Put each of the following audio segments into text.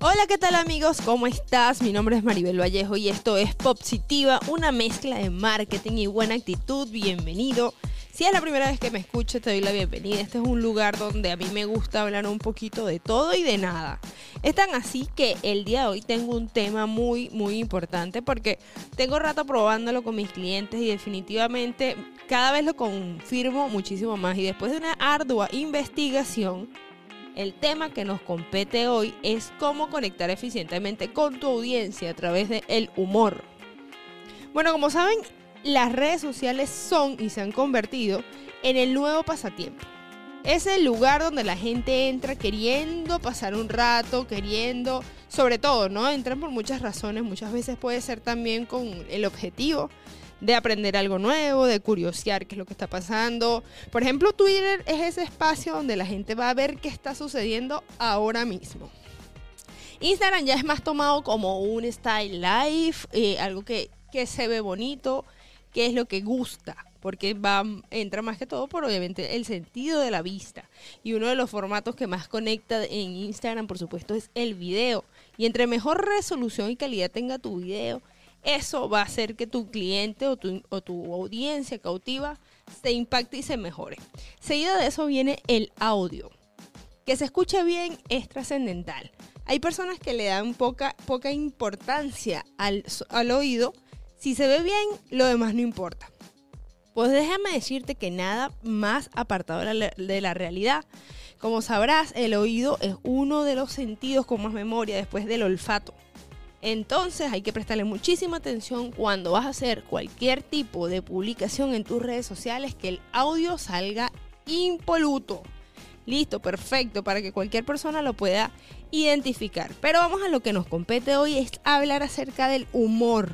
Hola, ¿qué tal amigos? ¿Cómo estás? Mi nombre es Maribel Vallejo y esto es Popsitiva, una mezcla de marketing y buena actitud. Bienvenido. Si es la primera vez que me escuchas, te doy la bienvenida. Este es un lugar donde a mí me gusta hablar un poquito de todo y de nada. Es tan así que el día de hoy tengo un tema muy, muy importante porque tengo rato probándolo con mis clientes y definitivamente cada vez lo confirmo muchísimo más. Y después de una ardua investigación, el tema que nos compete hoy es cómo conectar eficientemente con tu audiencia a través del humor. Bueno, como saben, las redes sociales son y se han convertido en el nuevo pasatiempo. Es el lugar donde la gente entra queriendo pasar un rato, queriendo, sobre todo, ¿no? Entran por muchas razones, muchas veces puede ser también con el objetivo de aprender algo nuevo, de curiosear qué es lo que está pasando. Por ejemplo, Twitter es ese espacio donde la gente va a ver qué está sucediendo ahora mismo. Instagram ya es más tomado como un style life, eh, algo que, que se ve bonito, que es lo que gusta porque va, entra más que todo por obviamente el sentido de la vista. Y uno de los formatos que más conecta en Instagram, por supuesto, es el video. Y entre mejor resolución y calidad tenga tu video, eso va a hacer que tu cliente o tu, o tu audiencia cautiva se impacte y se mejore. Seguido de eso viene el audio. Que se escuche bien es trascendental. Hay personas que le dan poca, poca importancia al, al oído. Si se ve bien, lo demás no importa. Pues déjame decirte que nada más apartado de la, realidad. Como sabrás, el oído es uno de los sentidos con más memoria después del olfato. Entonces hay que prestarle muchísima atención cuando vas a hacer cualquier tipo de publicación en tus redes sociales que el audio salga impoluto. Listo, perfecto, para que cualquier persona lo pueda identificar. Pero vamos a lo que nos compete hoy, es hablar acerca del humor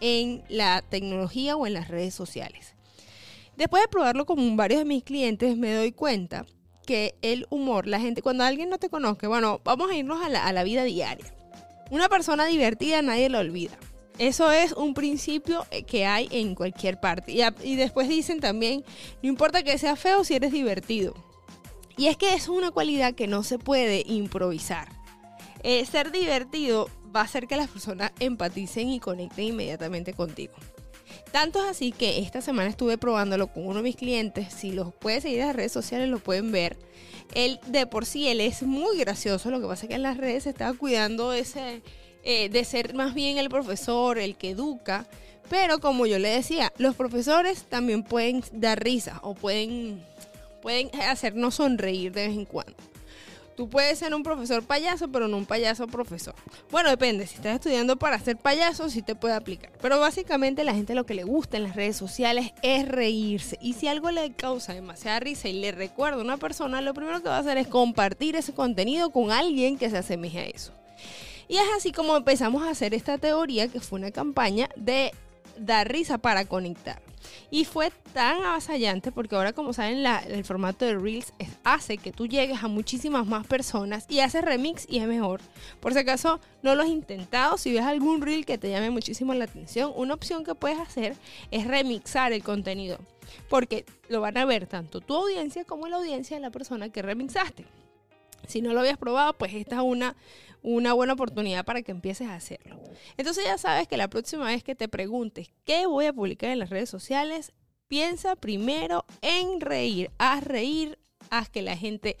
en la tecnología o en las redes sociales. Después de probarlo con varios de mis clientes, me doy cuenta que el humor, la gente, cuando alguien no te conozca, bueno, vamos a irnos a la, a la vida diaria. Una persona divertida nadie la olvida. Eso es un principio eh, que hay en cualquier parte. Y, después dicen también, no importa que sea feo si eres divertido. Y es que es una cualidad que no se puede improvisar. Eh, ser divertido va a hacer que las personas empaticen y conecten inmediatamente contigo. Tanto es así que esta semana estuve probándolo con uno de mis clientes. Si los puedes seguir en las redes sociales, lo pueden ver. Él de por sí, él es muy gracioso. Lo que pasa es que en las redes se estaba cuidando ese, eh, de ser más bien el profesor, el que educa. Pero como yo le decía, los profesores también pueden dar risa o pueden, pueden hacernos sonreír de vez en cuando. Tú puedes ser un profesor payaso, pero no un payaso profesor. Bueno, depende. Si estás estudiando para ser payaso, sí te puede aplicar. Pero básicamente la gente lo que le gusta en las redes sociales es reírse. Y si algo le causa demasiada risa y le recuerda a una persona, lo primero que va a hacer es compartir ese contenido con alguien que se asemeje a eso. Y es así como empezamos a hacer esta teoría, que fue una campaña de dar risa para conectar. Y fue tan avasallante porque ahora como saben el formato de Reels hace que tú llegues a muchísimas más personas y haces remix y es mejor. Por si acaso no lo has intentado, si ves algún Reel que te llame muchísimo la atención, una opción que puedes hacer es remixar el contenido. Porque lo van a ver tanto tu audiencia como la audiencia de la persona que remixaste. Si no lo habías probado, pues esta es una, una buena oportunidad para que empieces a hacerlo. Entonces ya sabes que la próxima vez que te preguntes qué voy a publicar en las redes sociales, piensa primero en reír. Haz reír, haz que la gente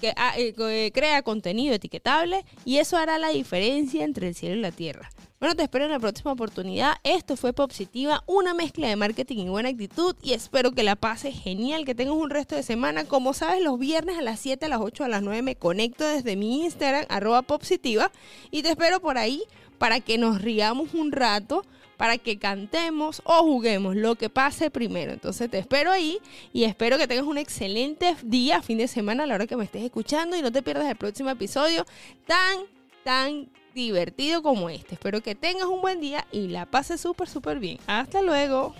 que, ah, eh, crea contenido etiquetable y eso hará la diferencia entre el cielo y la tierra. Bueno, te espero en la próxima oportunidad. Esto fue Positiva, una mezcla de marketing y buena actitud y espero que la pases genial, que tengas un resto de semana. Como sabes, los viernes a las 7, a las 8, a las 9 me conecto desde mi Instagram, arroba Positiva, y te espero por ahí para que nos riamos un rato, para que cantemos o juguemos, lo que pase primero. Entonces te espero ahí y espero que tengas un excelente día, fin de semana a la hora que me estés escuchando y no te pierdas el próximo episodio tan, tan divertido como este. Espero que tengas un buen día y la pases súper, súper bien. Hasta luego.